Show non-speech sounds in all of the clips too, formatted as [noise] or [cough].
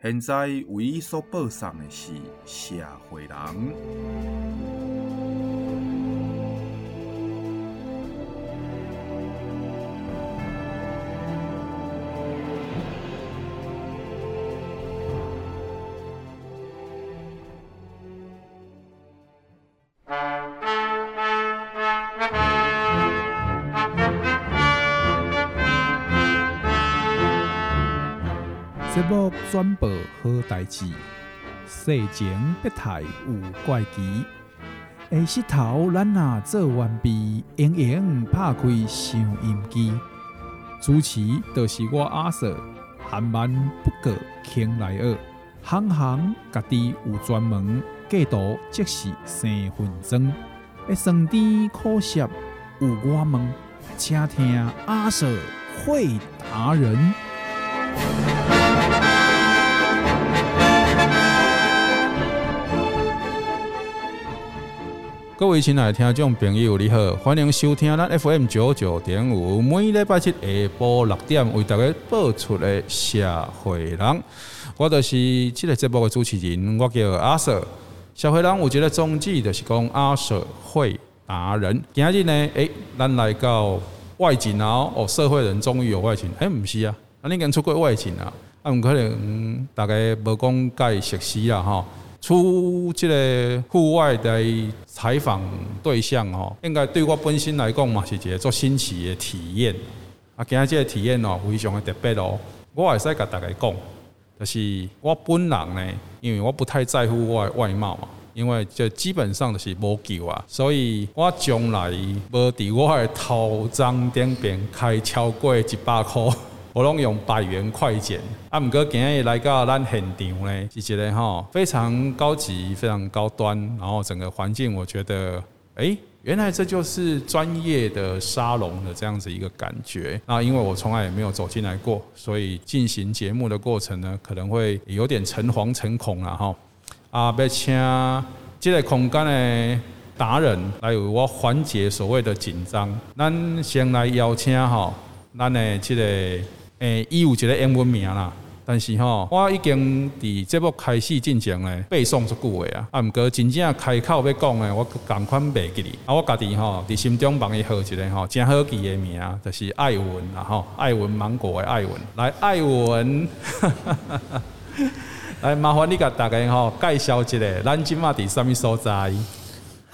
现在为伊所播送的是《社会人》。转播好代志，世情别态有怪奇。下日头咱若做完毕，盈盈拍开收音机，主持就是我阿 Sir，含万不过倾来二，行行家己有专门，过度即是生分钟，一生甜苦涩有我们，请听阿 Sir 会达人。各位亲爱的听众朋友，你好，欢迎收听咱 FM 九九点五，每礼拜七下晡六点为大家播出的社会人。我就是这个节目的主持人，我叫阿 Sir。社会人有一个宗旨，就是讲阿 Sir 会达人。今日呢，诶、咱来到外景啊！哦，社会人终于有外景，诶、欸，不是啊，啊，你已经出过外景啊？啊，唔可能大概无讲介熟悉啊，哈。出这个户外的采访对象哦，应该对我本身来讲嘛是一个做新奇的体验。啊，今日这个体验哦，非常的特别哦。我也是跟大家讲，就是我本人呢，因为我不太在乎我的外貌嘛，因为这基本上就是无救啊，所以我将来无伫我的头脏顶边开超过一百块。我拢用百元快剪，啊，毋过今日来到咱现场呢，是一个吼非常高级、非常高端，然后整个环境，我觉得，哎、欸，原来这就是专业的沙龙的这样子一个感觉。那因为我从来也没有走进来过，所以进行节目的过程呢，可能会有点诚惶诚恐了哈。啊，要请这个空间的达人来为我缓解所谓的紧张。咱先来邀请哈，咱的这个。诶，伊有一个英文名啦，但是吼，我已经伫节目开始进行咧背诵足久诶啊，啊，毋过真正开口要讲诶，我赶快袂记哩。啊，我家己吼伫心中帮伊号一个吼真好记诶名，就是艾文啦吼，艾文芒果诶艾文，来艾文，[laughs] 来麻烦你甲大家吼介绍一下，咱今嘛伫啥物所在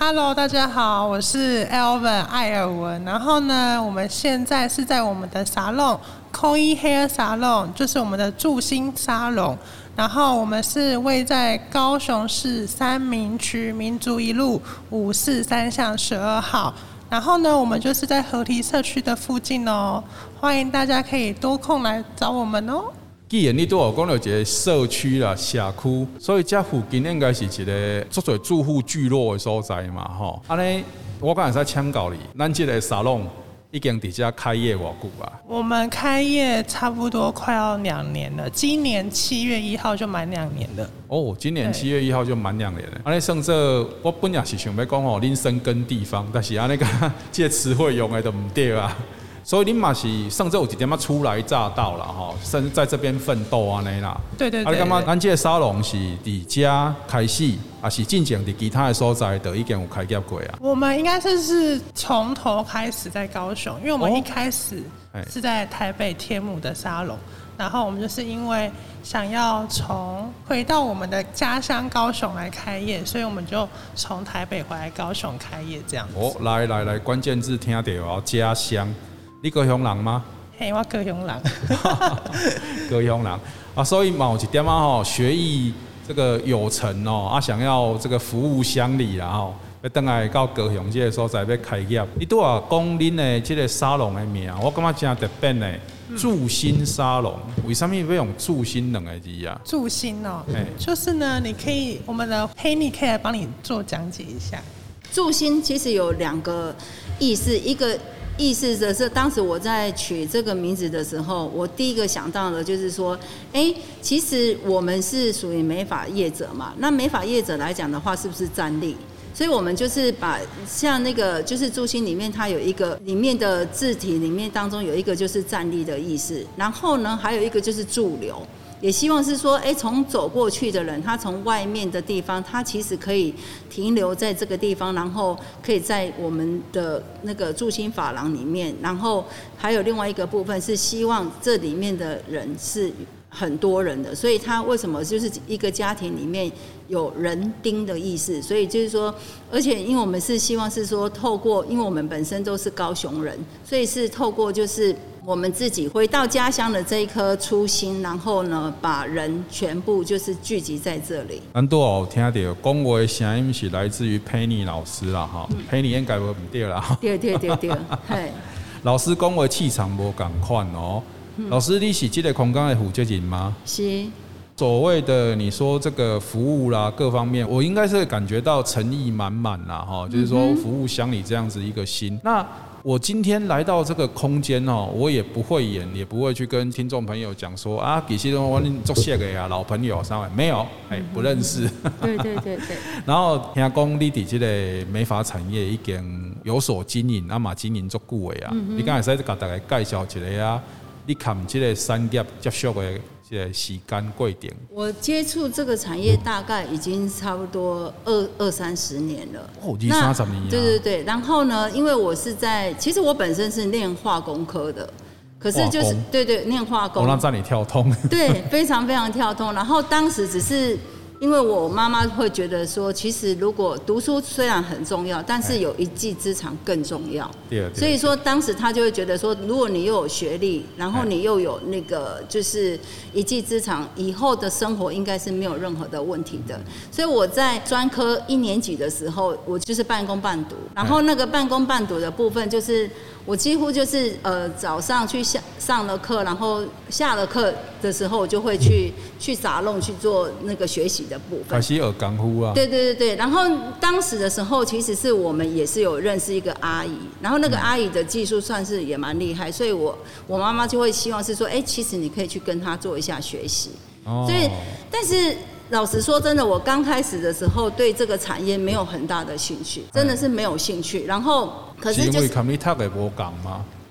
？Hello，大家好，我是 Alvin 艾尔文。然后呢，我们现在是在我们的沙龙 Koi Hair Salon，就是我们的祝星沙龙。然后我们是位在高雄市三民区民族一路五四三巷十二号。然后呢，我们就是在河堤社区的附近哦。欢迎大家可以多空来找我们哦。既然你都有讲到一个社区啦、社区，所以这附近应该是一个足多住户聚落的所在嘛，吼。安尼，我刚才在请教你，咱这个沙龙已经底下开业多久啊？我们开业差不多快要两年了，今年七月一号就满两年了。哦，今年七月一号就满两年了。安尼，甚至我本来是想要讲吼，恁深耕地方，但是安尼个 [laughs] 这词汇用的都唔对啊。所以你嘛是上周有一点嘛初来乍到了哈，甚至在这边奋斗啊那啦。对对对。啊，你感觉咱这个沙龙是伫家开始，还是进前伫其他的所在都已经有开业过啊？我们应该是是从头开始在高雄，因为我们一开始是在台北天母的沙龙，然后我们就是因为想要从回到我们的家乡高雄来开业，所以我们就从台北回来高雄开业这样子。哦，来来来，关键字听到哦，家乡。你高雄人吗？嘿，我高雄人。[laughs] 高雄人啊，所以某一点啊吼，学艺这个有成哦，啊，想要这个服务乡里然后要等下到高雄这个所在要开业。你拄啊讲恁的这个沙龙的名，我感觉真特别呢。祝新沙龙，为什么要用祝新两个字啊？祝新哦，欸、就是呢，你可以我们的 Penny 可以来帮你做讲解一下。祝新其实有两个意思，一个意思的是当时我在取这个名字的时候，我第一个想到的就是说，哎、其实我们是属于美法业者嘛，那美法业者来讲的话，是不是站立？所以我们就是把像那个就是祝新里面，它有一个里面的字体里面当中有一个就是站立的意思，然后呢还有一个就是驻留，也希望是说，哎，从走过去的人，他从外面的地方，他其实可以停留在这个地方，然后可以在我们的那个住心法廊里面，然后还有另外一个部分是希望这里面的人是。很多人的，所以他为什么就是一个家庭里面有人丁的意思？所以就是说，而且因为我们是希望是说透过，因为我们本身都是高雄人，所以是透过就是我们自己回到家乡的这一颗初心，然后呢，把人全部就是聚集在这里。很多哦，听到讲话的声音是来自于 Penny 老师啦，哈、嗯、，Penny 应该不对啦，对对对对，[laughs] 嘿，老师讲话气场无共款哦。老师，你是这个空间的负责人吗？是。所谓的你说这个服务啦，各方面，我应该是感觉到诚意满满啦，哈，就是说服务乡里这样子一个心。那我今天来到这个空间哦，我也不会演，也不会去跟听众朋友讲说啊，其实我做谢个呀，老朋友三位没有，哎，不认识。对对对对。[laughs] 然后听讲你伫这个美发产业已经有所经营，啊嘛经营足久的啊，你刚才在给大家介绍一下啊。你看这个产业接触的这个时间过程，我接触这个产业大概已经差不多二二三十年了。哦，二三十年。对对对，然后呢，因为我是在，其实我本身是念化工科的，可是就是对对，念化工。我让你跳通。对，非常非常跳通。然后当时只是。因为我妈妈会觉得说，其实如果读书虽然很重要，但是有一技之长更重要。对所以说当时她就会觉得说，如果你又有学历，然后你又有那个就是一技之长，以后的生活应该是没有任何的问题的。所以我在专科一年级的时候，我就是半工半读，然后那个半工半读的部分就是。我几乎就是呃早上去下上了课，然后下了课的时候，我就会去去撒弄去做那个学习的部分。对对对对，然后当时的时候，其实是我们也是有认识一个阿姨，然后那个阿姨的技术算是也蛮厉害，所以我我妈妈就会希望是说，哎，其实你可以去跟她做一下学习。哦。所以，但是。老实说，真的，我刚开始的时候对这个产业没有很大的兴趣，真的是没有兴趣。然后，可是就是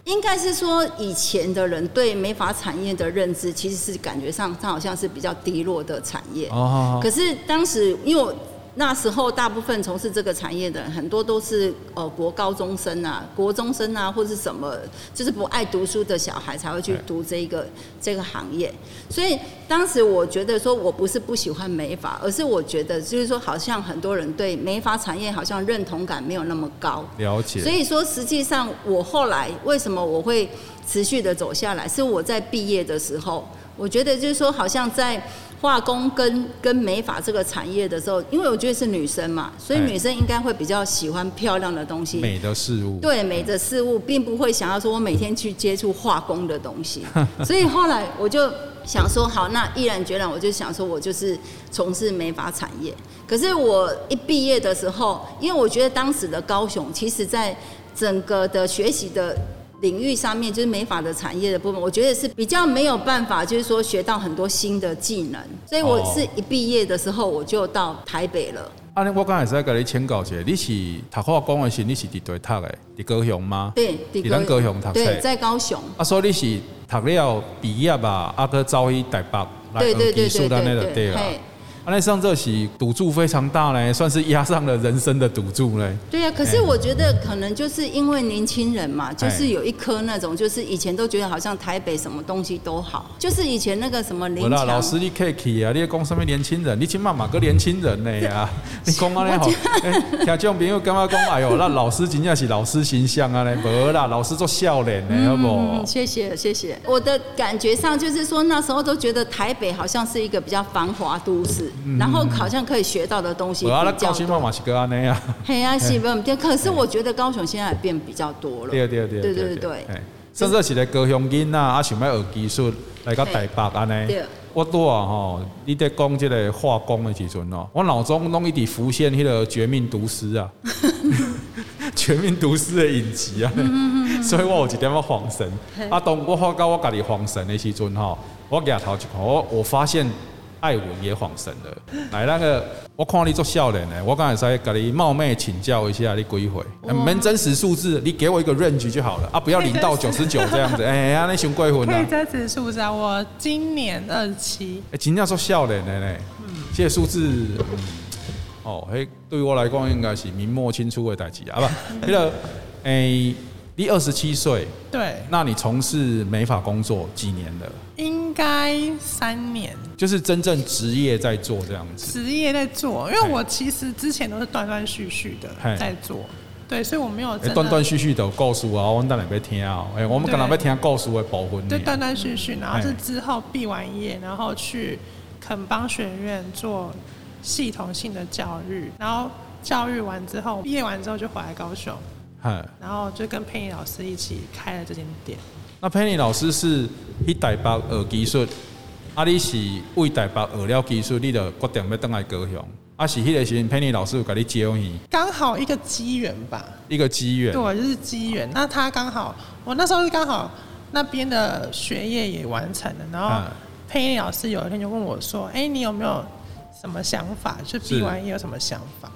应该是说，以前的人对美发产业的认知，其实是感觉上它好像是比较低落的产业。哦。可是当时因为。那时候，大部分从事这个产业的人，很多都是呃国高中生啊、国中生啊，或是什么，就是不爱读书的小孩才会去读这个这个行业。所以当时我觉得说，我不是不喜欢美发，而是我觉得就是说，好像很多人对美发产业好像认同感没有那么高。了解。所以说，实际上我后来为什么我会持续的走下来，是我在毕业的时候，我觉得就是说，好像在。化工跟跟美发这个产业的时候，因为我觉得是女生嘛，所以女生应该会比较喜欢漂亮的东西，美的事物。对，美的事物，并不会想要说我每天去接触化工的东西。[laughs] 所以后来我就想说，好，那毅然决然，我就想说我就是从事美发产业。可是我一毕业的时候，因为我觉得当时的高雄，其实在整个的学习的。领域上面就是美发的产业的部分，我觉得是比较没有办法，就是说学到很多新的技能。所以我是一毕业的时候我就到台北了。啊，我刚才在跟你请教一下，你是读化工的时，你是伫对读的？伫高雄吗？对，伫咱高雄读。对，在高雄。啊，所以你是读了毕业吧，啊，去走去台北来学技术的那个对啊。那上这起赌注非常大嘞，算是压上了人生的赌注嘞。对呀、啊，可是我觉得可能就是因为年轻人嘛，就是有一颗那种，就是以前都觉得好像台北什么东西都好，就是以前那个什么林强。老师你可以去啊，你讲什么年轻人？你起码嘛个年轻人呢呀？[laughs] 你讲啊，你好，听这种朋友干嘛讲？哎呦，[laughs] 那老师真正是老师形象啊嘞，无啦，老师做笑脸呢，好不？嗯，谢谢谢谢。我的感觉上就是说，那时候都觉得台北好像是一个比较繁华都市。然后好像可以学到的东西比较多。高雄嘛是个安尼啊，嘿啊，是不对。可是我觉得高雄现在也变比较多了。对对对对对对。甚至是咧高雄囡仔啊，想要学技术来到台北安尼。我拄啊吼，你在讲这个化工的时阵哦，我脑中拢一直浮现迄个绝命毒师啊，[laughs] 绝命毒师的影集啊，所以我有一点仔恍神。啊，当我发觉我家己恍神的时阵吼，我举头一看，我我发现。艾文也恍神了，来那个，我看你做笑脸呢，我刚才在跟你冒昧请教一下，你几岁？没真实数字，你给我一个 range 就好了啊，不要零到九十九这样子。[laughs] 哎呀，那熊贵魂啊！可以真实数字啊，我今年二十七。哎，今天做笑脸的呢，这些数字，哦，嘿，对于我来讲应该是明末清初的代志啊，不，[laughs] 那个，哎。你二十七岁，对，那你从事美发工作几年了？应该三年，就是真正职业在做这样子。职业在做，因为我其实之前都是断断续续的在做，对，所以我没有断断续续的告诉啊，我们当然要听啊，哎，我们可能要听告诉的部分。对，断断续续，然后是之后毕完业，然后去肯邦学院做系统性的教育，然后教育完之后，毕业完之后就回来高雄。然后就跟佩妮老师一起开了这间店。那佩妮老师是去台北学技术，啊，你是为台北学了技术，你就决定要回来高雄。啊，是迄个时候佩妮老师有给你教你？刚好一个机缘吧。一个机缘。对，就是机缘。那他刚好，我那时候是刚好那边的学业也完成了，然后佩妮老师有一天就问我说：“哎，你有没有什么想法？就毕完业有什么想法？”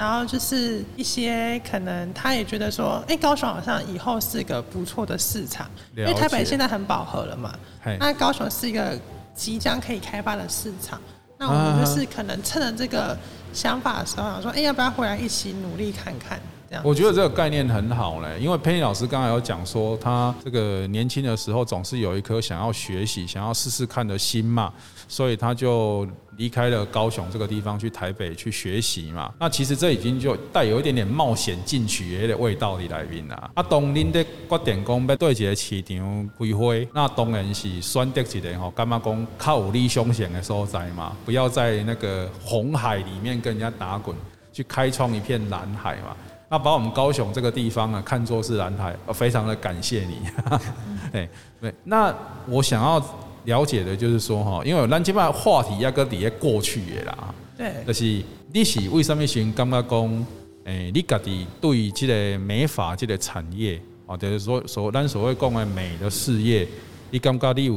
然后就是一些可能，他也觉得说，哎，高雄好像以后是一个不错的市场，因为台北现在很饱和了嘛。那高雄是一个即将可以开发的市场，那我们就是可能趁着这个想法的时候，想说，哎，要不要回来一起努力看看？这样。我觉得这个概念很好嘞，因为佩妮老师刚才有讲说，他这个年轻的时候总是有一颗想要学习、想要试试看的心嘛，所以他就。离开了高雄这个地方，去台北去学习嘛。那其实这已经就带有一点点冒险进取的味道的来宾啦。啊，当您的决定讲要对一个市场规划，那当然是选择一个吼，干嘛讲靠有理想型的所在嘛。不要在那个红海里面跟人家打滚，去开创一片蓝海嘛。那把我们高雄这个地方啊看作是蓝海，非常的感谢你。[laughs] 对对，那我想要。了解的就是说哈，因为咱这把话题要搁伫咧过去的啦，对，就是你是为什么先感觉讲，诶，你家己对这个美发这个产业啊，就是说所咱所谓讲的美的事业，你感觉你有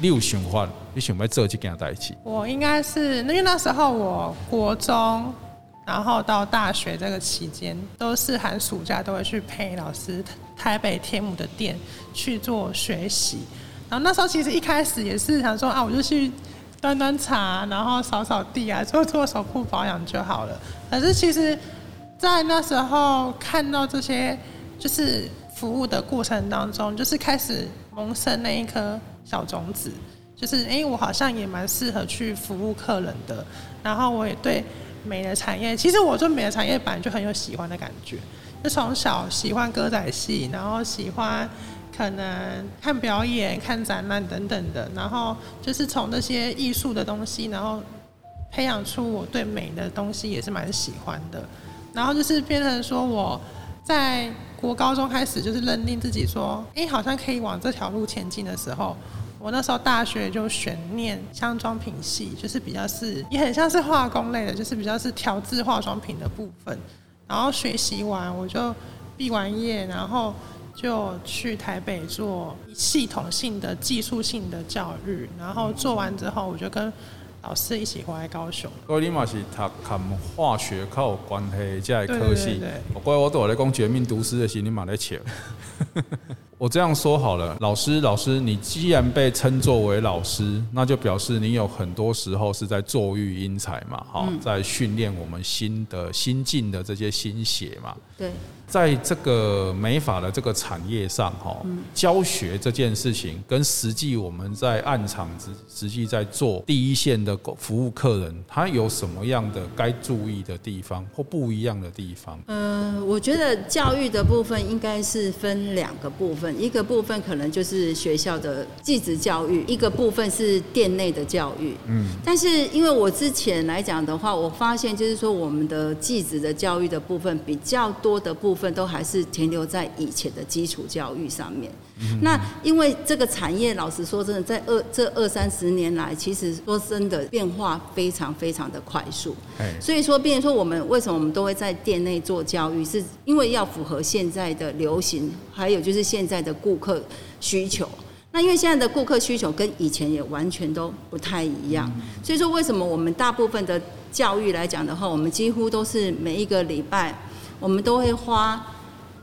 你有想法，你想要做这件代志？我应该是，因为那时候我国中，然后到大学这个期间，都是寒暑假都会去陪老师台北天母的店去做学习。然后那时候其实一开始也是想说啊，我就去端端茶，然后扫扫地啊，做做手部保养就好了。可是其实，在那时候看到这些就是服务的过程当中，就是开始萌生那一颗小种子，就是哎，我好像也蛮适合去服务客人的。然后我也对美的产业，其实我做美的产业本来就很有喜欢的感觉，就从小喜欢歌仔戏，然后喜欢。可能看表演、看展览等等的，然后就是从那些艺术的东西，然后培养出我对美的东西也是蛮喜欢的。然后就是变成说我在国高中开始就是认定自己说，哎，好像可以往这条路前进的时候，我那时候大学就选念香妆品系，就是比较是也很像是化工类的，就是比较是调制化妆品的部分。然后学习完我就毕完业，然后。就去台北做系统性的、技术性的教育，然后做完之后，我就跟老师一起回来高雄。所以你嘛是读跟化学较有关系这个科系，我怪我都在讲绝命毒师的时候，你嘛在笑。[laughs] 我这样说好了，老师，老师，你既然被称作为老师，那就表示你有很多时候是在作育英才嘛，哈，在训练我们新的新进的这些新血嘛。对，在这个美法的这个产业上，哈，教学这件事情跟实际我们在暗场实实际在做第一线的的服务客人，他有什么样的该注意的地方或不一样的地方？嗯、呃，我觉得教育的部分应该是分两个部分，一个部分可能就是学校的继职教育，一个部分是店内的教育。嗯，但是因为我之前来讲的话，我发现就是说我们的继职的教育的部分比较多的部分都还是停留在以前的基础教育上面。嗯、那因为这个产业，老实说真的，在二这二三十年来，其实说真的变化非常非常的快速。所以说，变成说我们为什么我们都会在店内做教育，是因为要符合现在的流行，还有就是现在的顾客需求。那因为现在的顾客需求跟以前也完全都不太一样，所以说为什么我们大部分的教育来讲的话，我们几乎都是每一个礼拜，我们都会花。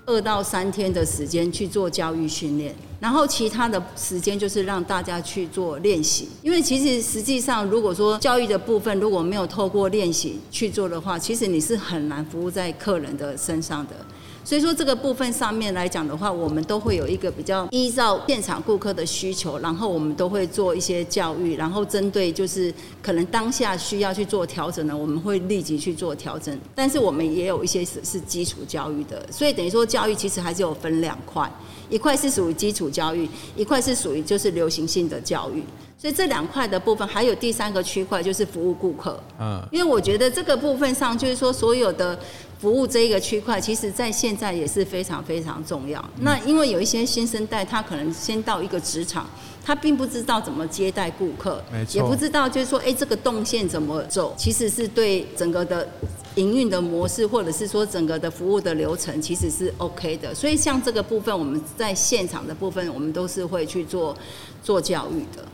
二到三天的时间去做教育训练，然后其他的时间就是让大家去做练习。因为其实实际上，如果说教育的部分如果没有透过练习去做的话，其实你是很难服务在客人的身上的。所以说这个部分上面来讲的话，我们都会有一个比较依照现场顾客的需求，然后我们都会做一些教育，然后针对就是可能当下需要去做调整的，我们会立即去做调整。但是我们也有一些是是基础教育的，所以等于说教育其实还是有分两块，一块是属于基础教育，一块是属于就是流行性的教育。所以这两块的部分，还有第三个区块就是服务顾客。嗯，因为我觉得这个部分上，就是说所有的服务这一个区块，其实在现在也是非常非常重要。那因为有一些新生代，他可能先到一个职场，他并不知道怎么接待顾客，也不知道就是说，哎，这个动线怎么走，其实是对整个的营运的模式，或者是说整个的服务的流程，其实是 OK 的。所以像这个部分，我们在现场的部分，我们都是会去做做教育的。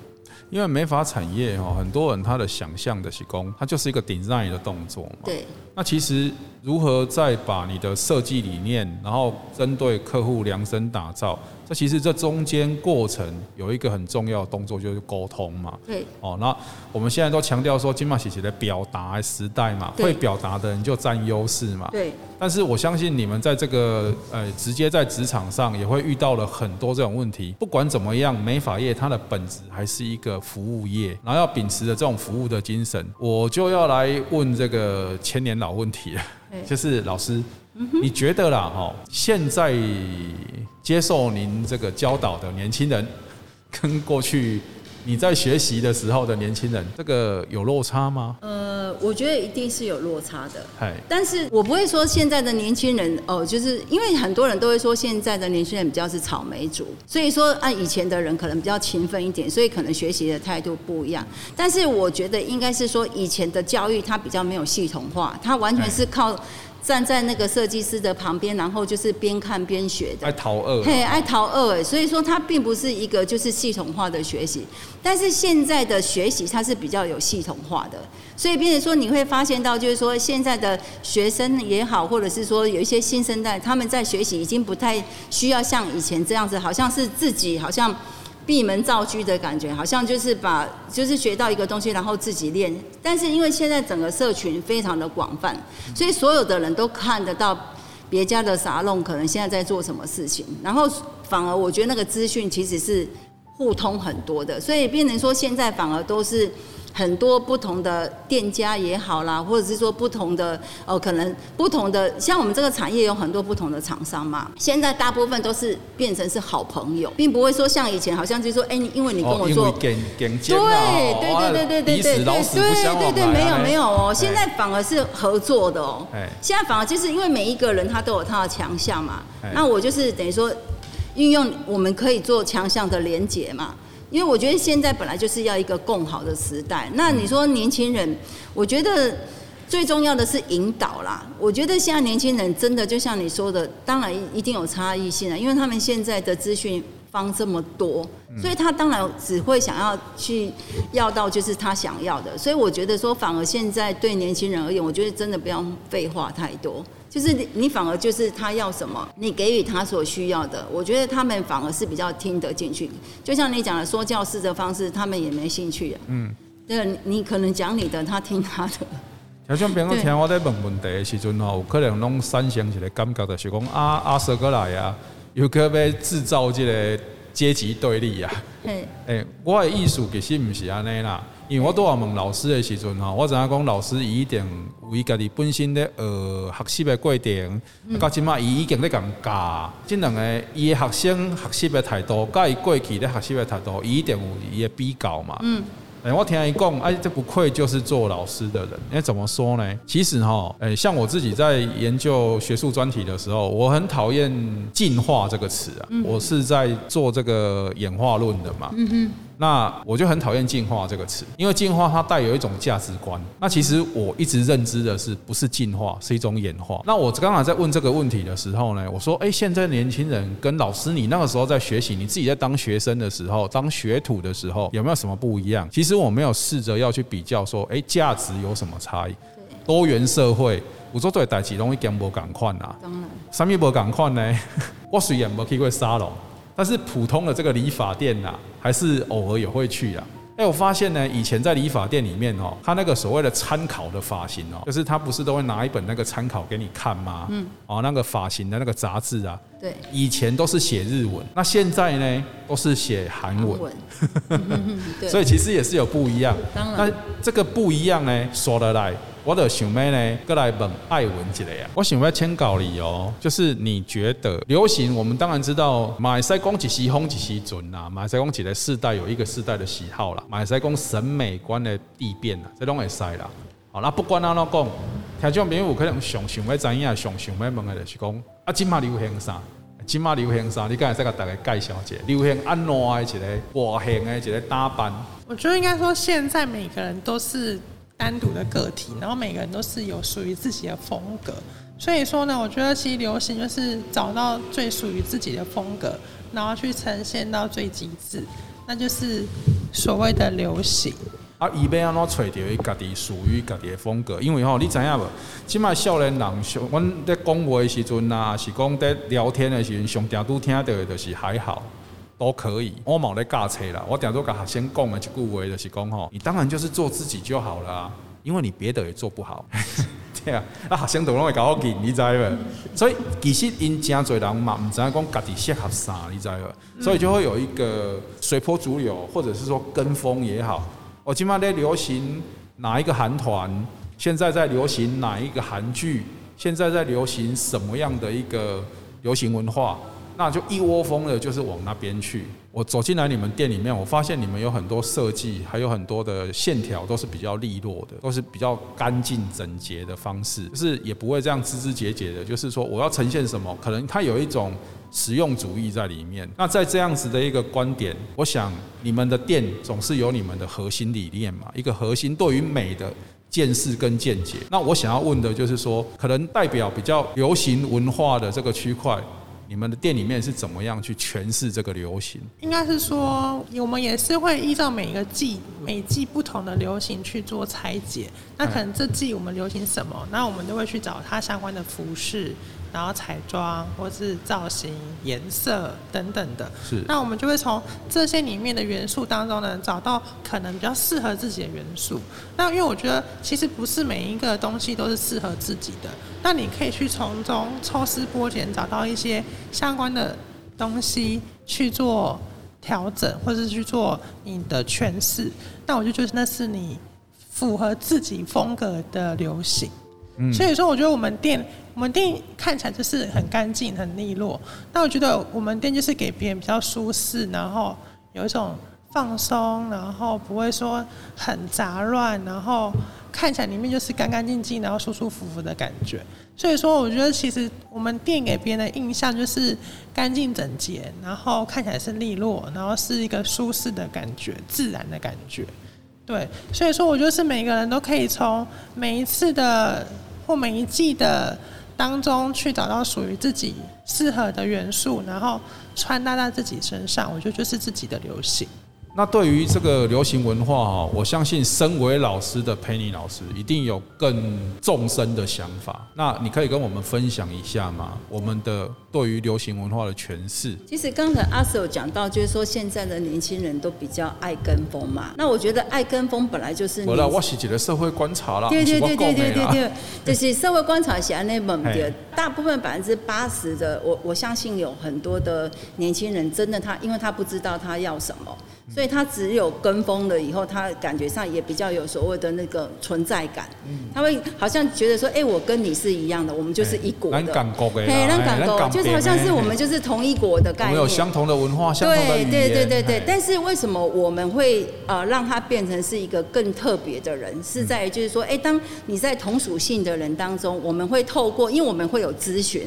因为美发产业哈，很多人他的想象的是工，它就是一个 design 的动作嘛。对。那其实如何再把你的设计理念，然后针对客户量身打造，这其实这中间过程有一个很重要的动作，就是沟通嘛。对。哦，那我们现在都强调说，金马喜喜的表达时代嘛，会表达的人就占优势嘛。对。但是我相信你们在这个呃，直接在职场上也会遇到了很多这种问题。不管怎么样，美发业它的本质还是一个服务业，然后要秉持着这种服务的精神，我就要来问这个千年老问题了，就是老师，你觉得啦哈，现在接受您这个教导的年轻人，跟过去。你在学习的时候的年轻人，这个有落差吗？呃，我觉得一定是有落差的。但是我不会说现在的年轻人哦，就是因为很多人都会说现在的年轻人比较是草莓族，所以说按以前的人可能比较勤奋一点，所以可能学习的态度不一样。但是我觉得应该是说以前的教育它比较没有系统化，它完全是靠。站在那个设计师的旁边，然后就是边看边学的。爱淘二，嘿，爱淘二，所以说它并不是一个就是系统化的学习。但是现在的学习它是比较有系统化的，所以，比如说你会发现到，就是说现在的学生也好，或者是说有一些新生代，他们在学习已经不太需要像以前这样子，好像是自己好像。闭门造车的感觉，好像就是把就是学到一个东西，然后自己练。但是因为现在整个社群非常的广泛，所以所有的人都看得到别家的沙龙可能现在在做什么事情，然后反而我觉得那个资讯其实是互通很多的，所以变成说现在反而都是。很多不同的店家也好啦，或者是说不同的哦，可能不同的，像我们这个产业有很多不同的厂商嘛。现在大部分都是变成是好朋友，并不会说像以前好像就是说，哎，因为你跟我做，对对对对对对对对对对对，没有没有哦，现在反而是合作的哦。现在反而就是因为每一个人他都有他的强项嘛，那我就是等于说运用我们可以做强项的连结嘛。因为我觉得现在本来就是要一个共好的时代。那你说年轻人，我觉得最重要的是引导啦。我觉得现在年轻人真的就像你说的，当然一定有差异性啊，因为他们现在的资讯方这么多，所以他当然只会想要去要到就是他想要的。所以我觉得说，反而现在对年轻人而言，我觉得真的不要废话太多。就是你反而就是他要什么，你给予他所需要的。我觉得他们反而是比较听得进去。就像你讲的说教式的方式，他们也没兴趣。嗯，对，你可能讲你的，他听他的。就像朋友听我在问问题的时阵吼，有可能拢产生一个感觉，就是讲阿阿 Sir 过来啊，有可能要制造这个阶级对立啊。嘿，诶，[laughs] 我的意思其实唔是安尼啦，因为我都话问老师的时阵吼，我知影讲老师伊一定为家己本身咧呃学习的过程，到即马伊已经咧咁教，即两个伊的学生学习的态度，甲伊过去咧学习的态度，伊一定有伊的比较嘛。嗯。哎，我听伊讲，哎，这不愧就是做老师的人。哎，怎么说呢？其实哈，哎，像我自己在研究学术专题的时候，我很讨厌“进化”这个词啊。我是在做这个演化论的嘛。嗯哼。那我就很讨厌“进化”这个词，因为进化它带有一种价值观。那其实我一直认知的是，不是进化，是一种演化。那我刚才在问这个问题的时候呢，我说，哎，现在年轻人跟老师你那个时候在学习，你自己在当学生的时候，当学徒的时候，有没有什么不一样？其实我没有试着要去比较说，哎，价值有什么差异？多元社会，我说对，代志容易讲无共款啊。当然。什么无共款呢？[laughs] 我虽然没去过沙龙。但是普通的这个理发店呐，还是偶尔也会去啊。哎，我发现呢，以前在理发店里面哦，他那个所谓的参考的发型哦，就是他不是都会拿一本那个参考给你看吗？嗯。哦，那个发型的那个杂志啊。对。以前都是写日文，那现在呢，都是写韩文。[laughs] 对。所以其实也是有不一样。当然。那这个不一样呢，说得来。我的想妹呢，过来问艾文一下啊。我想要请教你哦，就是你觉得流行，我们当然知道，马来西亚讲几时红几时准啦，马来西亚讲几个世代有一个世代的喜好啦，马来西亚讲审美观的递变啦，这拢会使啦。好，那不管哪喏讲，听众朋友可能想想要知影，想想要问的就是讲，啊，今嘛流行啥？今嘛流行啥？你刚才再给大家介绍一下，流行安怎的一个外形的一个打扮？我觉得应该说，现在每个人都是。单独的个体，然后每个人都是有属于自己的风格，所以说呢，我觉得其实流行就是找到最属于自己的风格，然后去呈现到最极致，那就是所谓的流行。啊，伊要安怎找到伊家己属于家己的风格？因为吼，你知影无？即卖少年人上，阮在讲话的时阵啊，是讲在聊天的时阵，上定都听到的就是还好。都可以，我冇在教册啦。我顶多跟学生讲的一句话就是讲吼，你当然就是做自己就好了啊，因为你别的也做不好。[laughs] 对啊，啊学生都拢会搞我紧，你知无？所以其实因真侪人嘛，唔知影讲家己适合啥，你知无？所以就会有一个随波逐流，或者是说跟风也好。我今麦在流行哪一个韩团，现在在流行哪一个韩剧，现在在流行什么样的一个流行文化？那就一窝蜂的，就是往那边去。我走进来你们店里面，我发现你们有很多设计，还有很多的线条都是比较利落的，都是比较干净整洁的方式，就是也不会这样枝枝节节的。就是说，我要呈现什么，可能它有一种实用主义在里面。那在这样子的一个观点，我想你们的店总是有你们的核心理念嘛，一个核心对于美的见识跟见解。那我想要问的就是说，可能代表比较流行文化的这个区块。你们的店里面是怎么样去诠释这个流行？应该是说，我们也是会依照每一个季、每季不同的流行去做拆解。那可能这季我们流行什么，那我们都会去找它相关的服饰。然后彩妆或是造型、颜色等等的，是。那我们就会从这些里面的元素当中呢，找到可能比较适合自己的元素。那因为我觉得，其实不是每一个东西都是适合自己的。那你可以去从中抽丝剥茧，找到一些相关的东西去做调整，或者是去做你的诠释。那我就觉得那是你符合自己风格的流行。所以说，我觉得我们店。我们店看起来就是很干净、很利落，但我觉得我们店就是给别人比较舒适，然后有一种放松，然后不会说很杂乱，然后看起来里面就是干干净净，然后舒舒服服的感觉。所以说，我觉得其实我们店给别人的印象就是干净整洁，然后看起来是利落，然后是一个舒适的感觉、自然的感觉。对，所以说我觉得是每个人都可以从每一次的或每一季的。当中去找到属于自己适合的元素，然后穿搭在自己身上，我觉得就是自己的流行。那对于这个流行文化哈，我相信身为老师的 Penny 老师一定有更纵深的想法。那你可以跟我们分享一下吗？我们的对于流行文化的诠释。其实刚才阿 Sir 有讲到，就是说现在的年轻人都比较爱跟风嘛。那我觉得爱跟风本来就是。我啦，我是一个社会观察啦。对对对对对对对，[laughs] 就是社会观察下那本的，大部分百分之八十的，我我相信有很多的年轻人真的他，因为他不知道他要什么。所以他只有跟风了以后，他感觉上也比较有所谓的那个存在感。他会好像觉得说，哎，我跟你是一样的，我们就是一国的。很感觉的，很感国，就是好像是我们就是同一国的概念。我有相同的文化，相同的。对对对对对。但是为什么我们会呃让他变成是一个更特别的人？是在于就是说，哎，当你在同属性的人当中，我们会透过，因为我们会有咨询。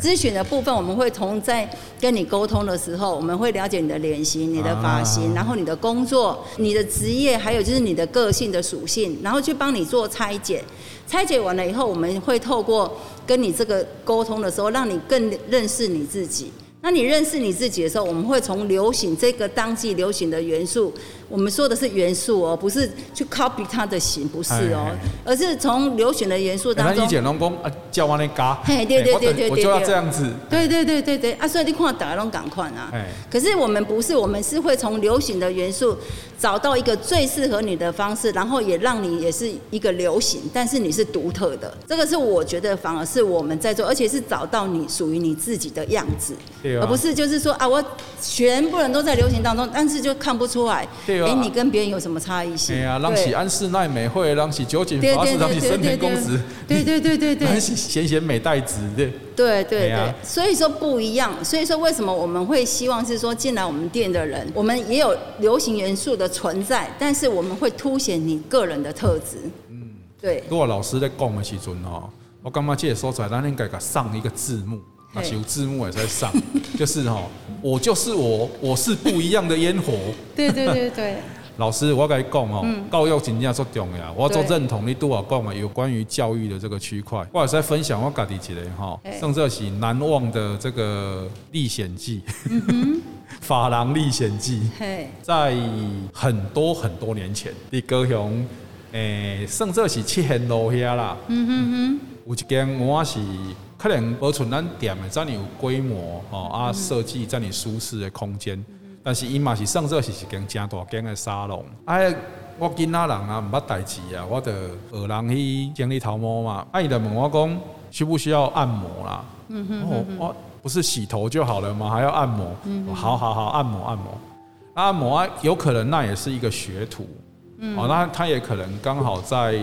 咨询的部分，我们会从在跟你沟通的时候，我们会了解你的脸型、你的发型，然后你的工作、你的职业，还有就是你的个性的属性，然后去帮你做拆解。拆解完了以后，我们会透过跟你这个沟通的时候，让你更认识你自己。那你认识你自己的时候，我们会从流行这个当季流行的元素，我们说的是元素哦，不是去 copy 它的形，不是哦，而是从流行的元素当中。以前拢讲啊，叫我那嘎，嘿，对对对对对，我就要这样子。对对对对对，啊，所以你看大家拢赶快啊。可是我们不是，我们是会从流行的元素找到一个最适合你的方式，然后也让你也是一个流行，但是你是独特的。这个是我觉得反而是我们在做，而且是找到你属于你自己的样子。而不是就是说啊，我全部人都在流行当中，但是就看不出来，哎，你跟别人有什么差异性？对啊，让起安室奈美惠，让起酒井法师，让起森田公子，对对对对对，让起咸咸美代子，对对对对，所以说不一样。所以说为什么我们会希望是说进来我们店的人，我们也有流行元素的存在，但是我们会凸显你个人的特质。嗯，对。如果老师在讲的时阵哦，我刚刚介绍出来，咱应该给上一个字幕。啊，有字幕也在上，[laughs] 就是哈，我就是我，我是不一样的烟火。对对对对。[laughs] 老师，我跟你讲哦，教育真正足重要。我做认同你对我讲嘛，有关于教育的这个区块，我也在分享我家己一个哈，甚至是难忘的这个历险记，[laughs] 法郎历险记。在很多很多年前，你高雄诶，甚至是七贤路遐啦。嗯哼哼。有一间我是。可能保存咱店的，怎样有规模哦啊，设计怎样舒适的空间，但是伊嘛是算作是一间正大间的沙龙。哎，我囡仔人啊，毋捌代志啊，我着学人去整理头毛嘛。啊，伊就问我讲，需不需要按摩啦？嗯哼，哦，我不是洗头就好了吗？还要按摩？嗯，好好好，按摩按摩。按摩啊，有可能那也是一个学徒。嗯，哦，那他也可能刚好在。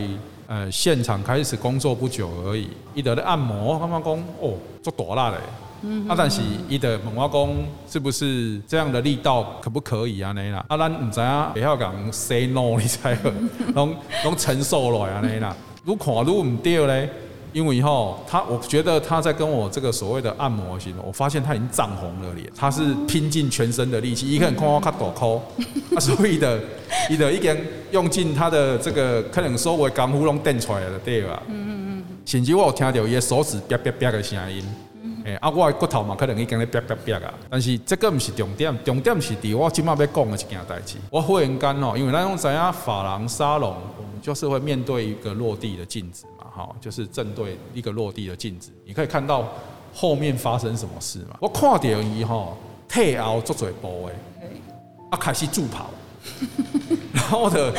呃，现场开始工作不久而已，伊在咧按摩，我感觉讲哦，做大啦嘞。嗯，啊，但是伊的问我讲，是不是这样的力道可不可以啊？那啦，啊，咱唔知啊，不要讲 say no，你才好，拢拢承受落啊，那啦，如看如唔对咧。因为以后他，我觉得他在跟我这个所谓的按摩型，我发现他已经涨红了脸，他是拼尽全身的力气，一个人看我卡抖抠，啊，所以的，伊的已经用尽他的这个可能所谓功夫拢垫出来了，对吧？嗯嗯嗯。甚至我有听到伊的手指啪啪啪的声音，哎，啊，我的骨头嘛可能已经在啪啪啪啊，但是这个不是重点，重点是伫我今麦要讲的一件代志。我忽然间哦，因为咱拢知影发廊沙龙，我们就是会面对一个落地的镜子。好，就是正对一个落地的镜子，你可以看到后面发生什么事嘛。我看到以后，退后做嘴波诶，啊开始助跑，[laughs] 然后的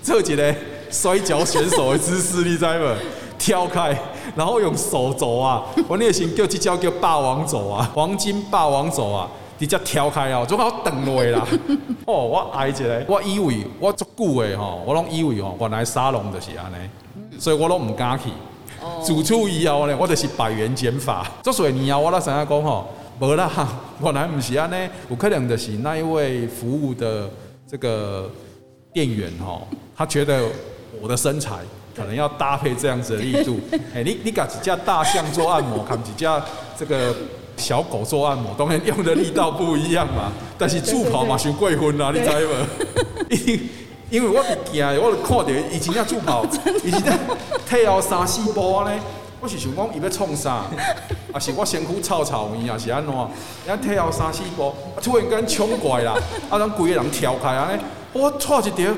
这几个摔跤选手的姿势，你知无？跳开，然后用手肘啊，[laughs] 我那时叫这招叫霸王肘啊，黄金霸王肘啊，直接挑开啊，就好等落啦。[laughs] 哦，我挨一个，我以为我足久诶吼，我拢以为吼，原来沙龙就是安尼。所以我拢唔敢去。自此以后呢，我就是百元减法。做水泥啊，我那想要讲吼，无啦，[laughs] 原来唔是安尼，有可能就是那一位服务的这个店员吼，他觉得我的身材可能要搭配这样子的力度。哎，你你搞几架大象做按摩，看几架这个小狗做按摩，当然用的力道不一样嘛。但是助跑嘛，算贵分啦，你知无？[laughs] 因为我是惊，我看到以前在助跑，[laughs] 以前在退后三四步呢，我是想讲伊要创啥，[laughs] 啊是我身躯臭臭伊啊是安怎？然后退后三四步，啊突然间冲过来啦，啊咱规个人跳开啊咧，我错一条，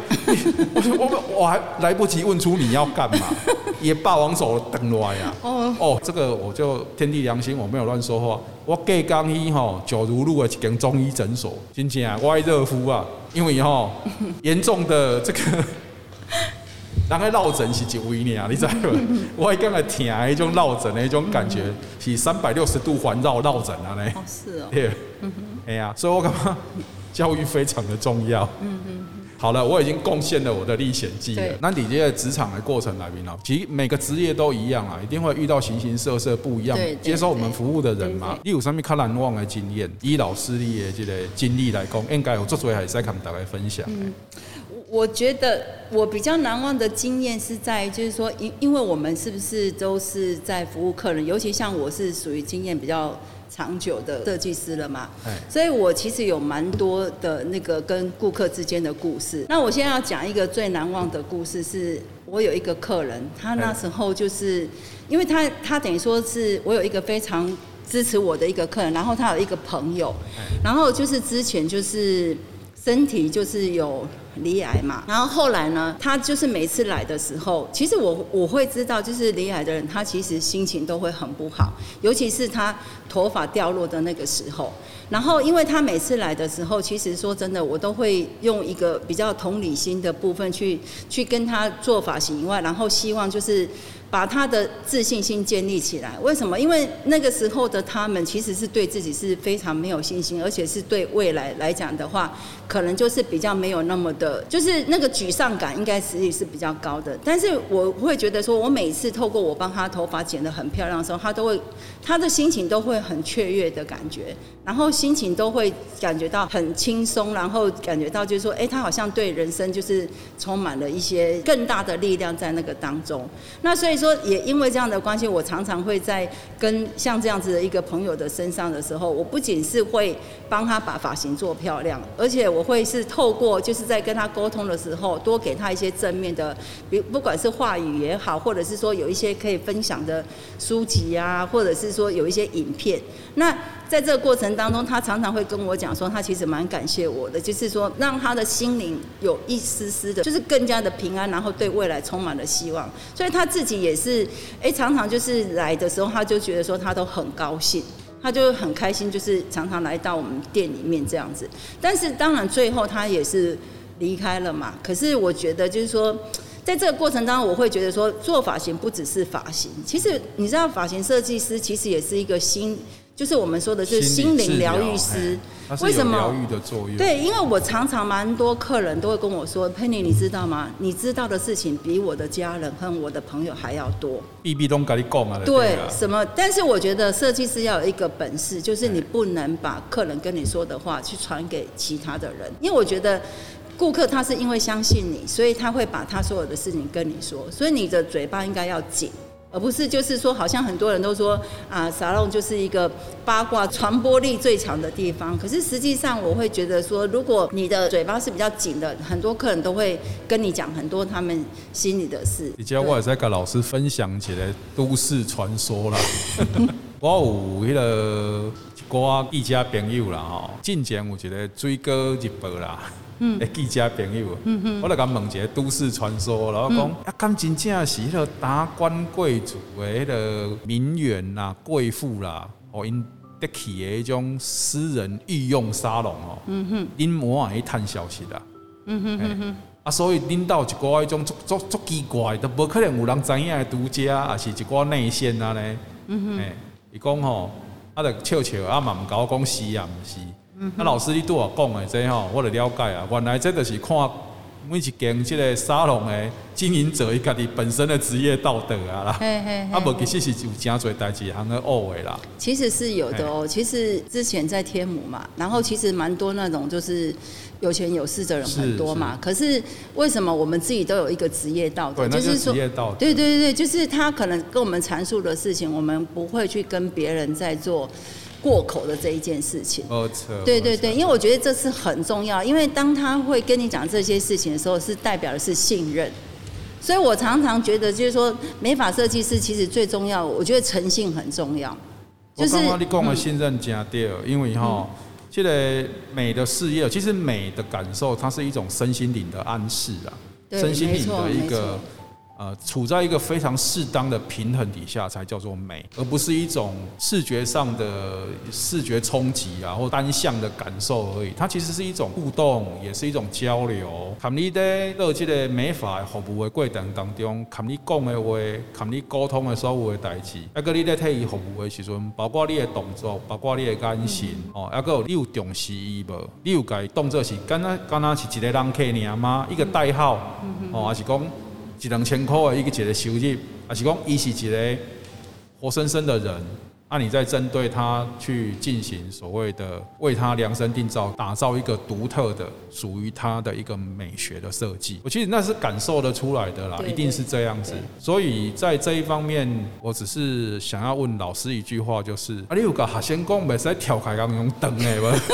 我我我还来不及问出你要干嘛，[laughs] 也霸王手等来呀。哦哦，这个我就天地良心，我没有乱说话。我隔刚去吼九如路的一间中医诊所，真正啊，我爱热敷啊，因为吼 [laughs] 严重的这个。[laughs] 人个落枕是一位尔，你知无？我刚才听迄种落枕的迄种感觉，是三百六十度环绕落枕啊嘞。哦，是哦。对，哎呀，所以我感觉教育非常的重要。嗯嗯。好了，我已经贡献了我的历险记了。那你这个职场的过程来宾哦，其实每个职业都一样啊，一定会遇到形形色色不一样接受我们服务的人嘛。你有啥物较难忘的经验？以老师你的这个经历来讲，应该有做做还是在跟大家分享。嗯我觉得我比较难忘的经验是在，就是说，因因为我们是不是都是在服务客人，尤其像我是属于经验比较长久的设计师了嘛，所以我其实有蛮多的那个跟顾客之间的故事。那我现在要讲一个最难忘的故事，是我有一个客人，他那时候就是，因为他他等于说是我有一个非常支持我的一个客人，然后他有一个朋友，然后就是之前就是身体就是有。离癌嘛，然后后来呢，他就是每次来的时候，其实我我会知道，就是离癌的人，他其实心情都会很不好，尤其是他头发掉落的那个时候。然后，因为他每次来的时候，其实说真的，我都会用一个比较同理心的部分去去跟他做发型以外，然后希望就是。把他的自信心建立起来。为什么？因为那个时候的他们其实是对自己是非常没有信心，而且是对未来来讲的话，可能就是比较没有那么的，就是那个沮丧感应该实际是比较高的。但是我会觉得说，我每次透过我帮他头发剪得很漂亮的时候，他都会，他的心情都会很雀跃的感觉，然后心情都会感觉到很轻松，然后感觉到就是说，哎，他好像对人生就是充满了一些更大的力量在那个当中。那所以。说也因为这样的关系，我常常会在跟像这样子的一个朋友的身上的时候，我不仅是会帮他把发型做漂亮，而且我会是透过就是在跟他沟通的时候，多给他一些正面的，比不管是话语也好，或者是说有一些可以分享的书籍啊，或者是说有一些影片，那。在这个过程当中，他常常会跟我讲说，他其实蛮感谢我的，就是说让他的心灵有一丝丝的，就是更加的平安，然后对未来充满了希望。所以他自己也是，哎，常常就是来的时候，他就觉得说他都很高兴，他就很开心，就是常常来到我们店里面这样子。但是当然最后他也是离开了嘛。可是我觉得就是说，在这个过程当中，我会觉得说做发型不只是发型，其实你知道，发型设计师其实也是一个心。就是我们说的，是心灵疗愈师。为什么？疗愈的作用。对，因为我常常蛮多客人都会跟我说：“Penny，你知道吗？你知道的事情比我的家人和我的朋友还要多。”比跟你讲啊。对，什么？但是我觉得设计师要有一个本事，就是你不能把客人跟你说的话去传给其他的人，因为我觉得顾客他是因为相信你，所以他会把他所有的事情跟你说，所以你的嘴巴应该要紧。而不是就是说，好像很多人都说啊，沙龙就是一个八卦传播力最强的地方。可是实际上，我会觉得说，如果你的嘴巴是比较紧的，很多客人都会跟你讲很多他们心里的事。[laughs] 以前我也在跟老师分享起来都市传说啦。我有那个一家朋友啦，吼，进前有一个水果日报啦。嗯，记者朋友，嗯嗯，我来甲问一个都市传说，然后讲啊，敢真正是迄个达官贵族的迄个名媛啦、贵妇啦，哦，因得起的迄种私人御用沙龙哦，嗯哼，恁莫去探消息啦，嗯哼哼哼，啊，所以恁到一个迄种足足足奇怪，都无可能有人知影的独家，也是一寡内线啊咧，嗯哼，诶，伊讲吼，啊，着笑笑啊，嘛毋甲我讲是啊，毋是。那老师你对我讲的这吼，我就了解啊。原来这就是看每一间这个沙龙的经营者伊家己本身的职业道德啊啦嘿嘿。啊，无其实是有真侪代志通去学的啦。其实是有的哦。其实之前在天母嘛，然后其实蛮多那种就是有钱有势的人很多嘛。可是为什么我们自己都有一个职业道德？就是说，对对对对，就是他可能跟我们阐述的事情，我们不会去跟别人在做。过口的这一件事情，对对对，因为我觉得这是很重要，因为当他会跟你讲这些事情的时候，是代表的是信任，所以我常常觉得，就是说美法设计师其实最重要，我觉得诚信很重要。就是我刚刚你讲的信任加对，因为哈，这个美的事业，其实美的感受，它是一种身心灵的暗示啊，身心灵的一个。呃，处在一个非常适当的平衡底下，才叫做美，而不是一种视觉上的视觉冲击啊，或单向的感受而已。它其实是一种互动，也是一种交流。看你在做这个美发服务的过程当中，看你讲的话，看你沟通的所有的代志，还个你在替伊服务的时阵，包括你的动作，包括你的眼神，哦，还有你有重视伊无？你有该动作是敢若敢若是一个人客尔吗？一个代号，哦，还是讲？一两千块的一个节的收入，还是讲伊是一个活生生的人，那你在针对他去进行所谓的为他量身定造，打造一个独特的属于他的一个美学的设计。我其实那是感受得出来的啦，一定是这样子。所以在这一方面，我只是想要问老师一句话，就是啊，你有个学生讲，袂使跳开咁用灯的吗？[laughs]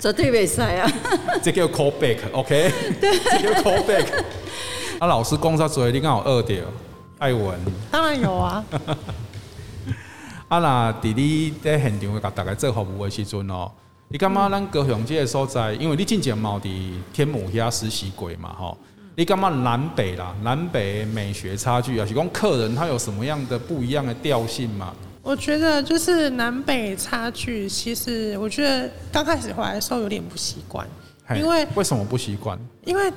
绝对袂使啊！[laughs] 这叫 call back，OK？对，这叫 call back。啊，老师讲啥做？你敢有二点，爱文。当然有啊。[laughs] 啊，那伫你在现场甲大家做服务的时阵哦，你感觉咱高雄这个所在，因为你之前嘛伫天母遐实习过嘛，吼。你感觉南北啦，南北美学差距啊，是讲客人他有什么样的不一样的调性嘛？我觉得就是南北差距，其实我觉得刚开始回来的时候有点不习惯，因为为什么不习惯？因为。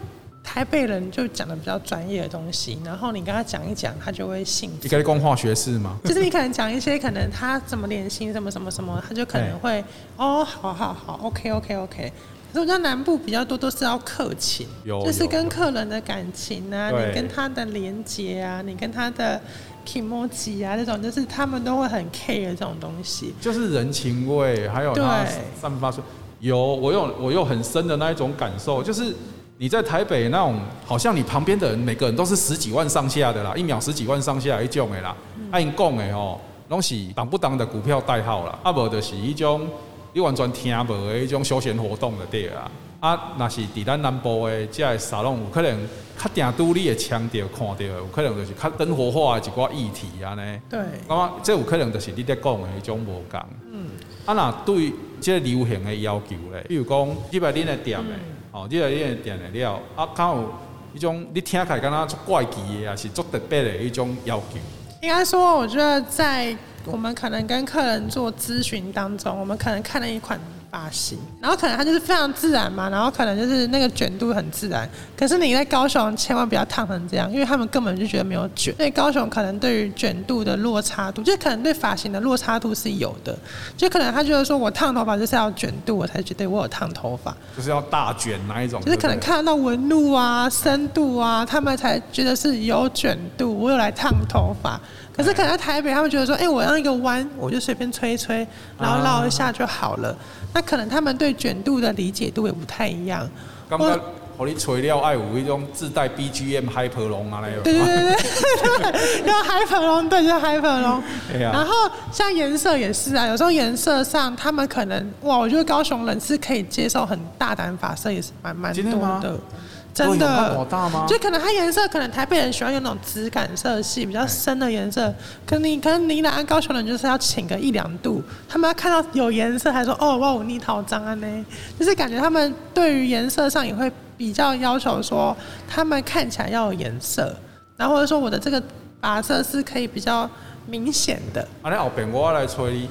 台北人就讲的比较专业的东西，然后你跟他讲一讲，他就会信。你可以讲化学式吗？[laughs] 就是你可能讲一些可能他怎么联系什么什么什么，他就可能会哦，好好好，OK OK OK。可是我觉得南部比较多都是要客情，就是跟客人的感情啊，你跟他的连接啊，你跟他的 kimoji 啊，这种就是他们都会很 care 这种东西。就是人情味，还有他散发出有我有我有很深的那一种感受，就是。你在台北那种，好像你旁边的人每个人都是十几万上下的啦，一秒十几万上下一种的啦。按你讲的哦，拢是当不当的股票代号啦，啊无就是一种你完全听无的一种休闲活动的对啦。啊，那是伫咱南部的即个沙龙，有可能较定拄你的腔调看到的，有可能就是较灯火化的一寡议题啊呢。对。啊，这有可能就是你在讲的迄种无共。嗯。啊，那对这个流行的要求咧，比如讲，你把恁的店的。嗯哦，你来你点的了，啊，刚有一种你听起来敢若足怪奇的，还是足特别的一种要求。应该说，我觉得在我们可能跟客人做咨询当中，我们可能看了一款。发型，然后可能它就是非常自然嘛，然后可能就是那个卷度很自然。可是你在高雄千万不要烫成这样，因为他们根本就觉得没有卷。所以高雄可能对于卷度的落差度，就可能对发型的落差度是有的。就可能他觉得说我烫头发就是要卷度，我才觉得我有烫头发，就是要大卷哪一种？就是可能看得到纹路啊、深度啊，他们才觉得是有卷度，我有来烫头发。可是可能在台北，他们觉得说，哎、欸，我让一个弯，我就随便吹一吹，然后绕一下就好了。啊、那可能他们对卷度的理解度也不太一样。刚刚我你吹料爱有一种自带 BGM hyper 龙啊，那种。对对对对，要 hyper 龙，对，就 hyper 龙。然后像颜色也是啊，有时候颜色上他们可能哇，我觉得高雄人是可以接受很大胆发色，也是蛮蛮多的。真的，就可能它颜色，可能台北人喜欢用那种质感色系比较深的颜色，可你可能你来高雄人就是要请个一两度，他们要看到有颜色，还说哦哇，我逆套脏啊呢，就是感觉他们对于颜色上也会比较要求说，他们看起来要有颜色，然后或者说我的这个发色是可以比较明显的。啊，你后边我来吹。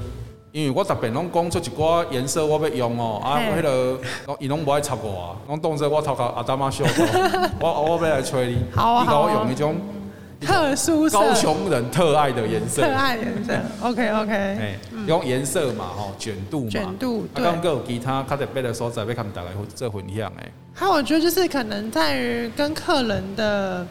因为我特别拢讲出一寡颜色我要用哦，啊，我迄个伊拢无爱插我啊，拢当作我头壳阿达妈笑，[laughs] 我我要来吹你，好啊，你给我用一种特殊高雄人特爱的颜色，特爱颜色，OK OK，哎，用颜色嘛，吼，卷度嘛，卷度，对，刚刚有其他较特别的所在，要跟大家做分享诶。还有我觉得就是可能在于跟客人的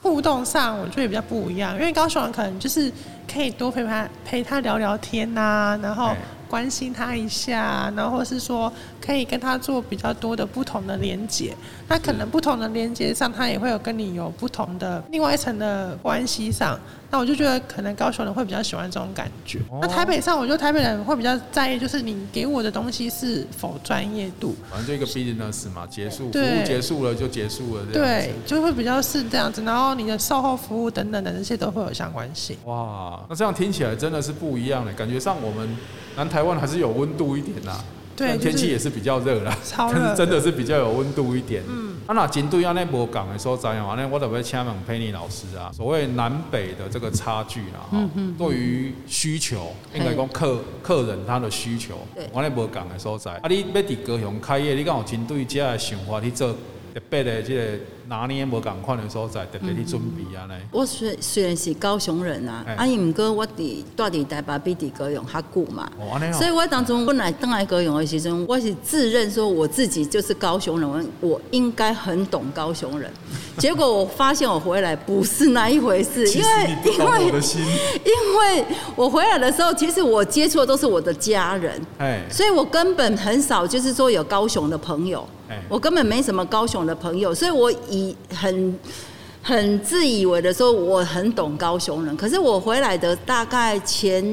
互动上，我觉得也比较不一样，因为高雄人可能就是。可以多陪他陪他聊聊天呐、啊，然后关心他一下，然后是说可以跟他做比较多的不同的连接。那可能不同的连接上，他也会有跟你有不同的另外一层的关系上。那我就觉得可能高雄人会比较喜欢这种感觉。那台北上，我觉得台北人会比较在意，就是你给我的东西是否专业度。反正就一个 business 嘛，结束服务结束了就结束了，对，就会比较是这样子。然后你的售后服务等等的这些都会有相关性。哇，那这样听起来真的是不一样的，感觉上我们南台湾还是有温度一点呐。对，天气也是比较热啦，[laughs] 但是真的是比较有温度一点。嗯，啊那针对安尼无讲的时候，怎样？那我特别请问佩妮老师啊，所谓南北的这个差距啦，哈，对于需求，应该讲客客人他的需求，我那波港的所在。啊，你要伫高雄开业，你敢有针对这样的想法去做特别的这个。拿捏无共款的时候，在特别去准备啊呢。我虽虽然是高雄人啊，啊伊毋过我伫住伫台北比伫高雄较久嘛。哦，所以我当中本来登来高雄的时阵，我是自认说我自己就是高雄人，我应该很懂高雄人。[laughs] 结果我发现我回来不是那一回事，因为因为 [laughs] 因为我回来的时候，其实我接触的都是我的家人，哎，所以我根本很少就是说有高雄的朋友。我根本没什么高雄的朋友，所以我以很很自以为的说我很懂高雄人。可是我回来的大概前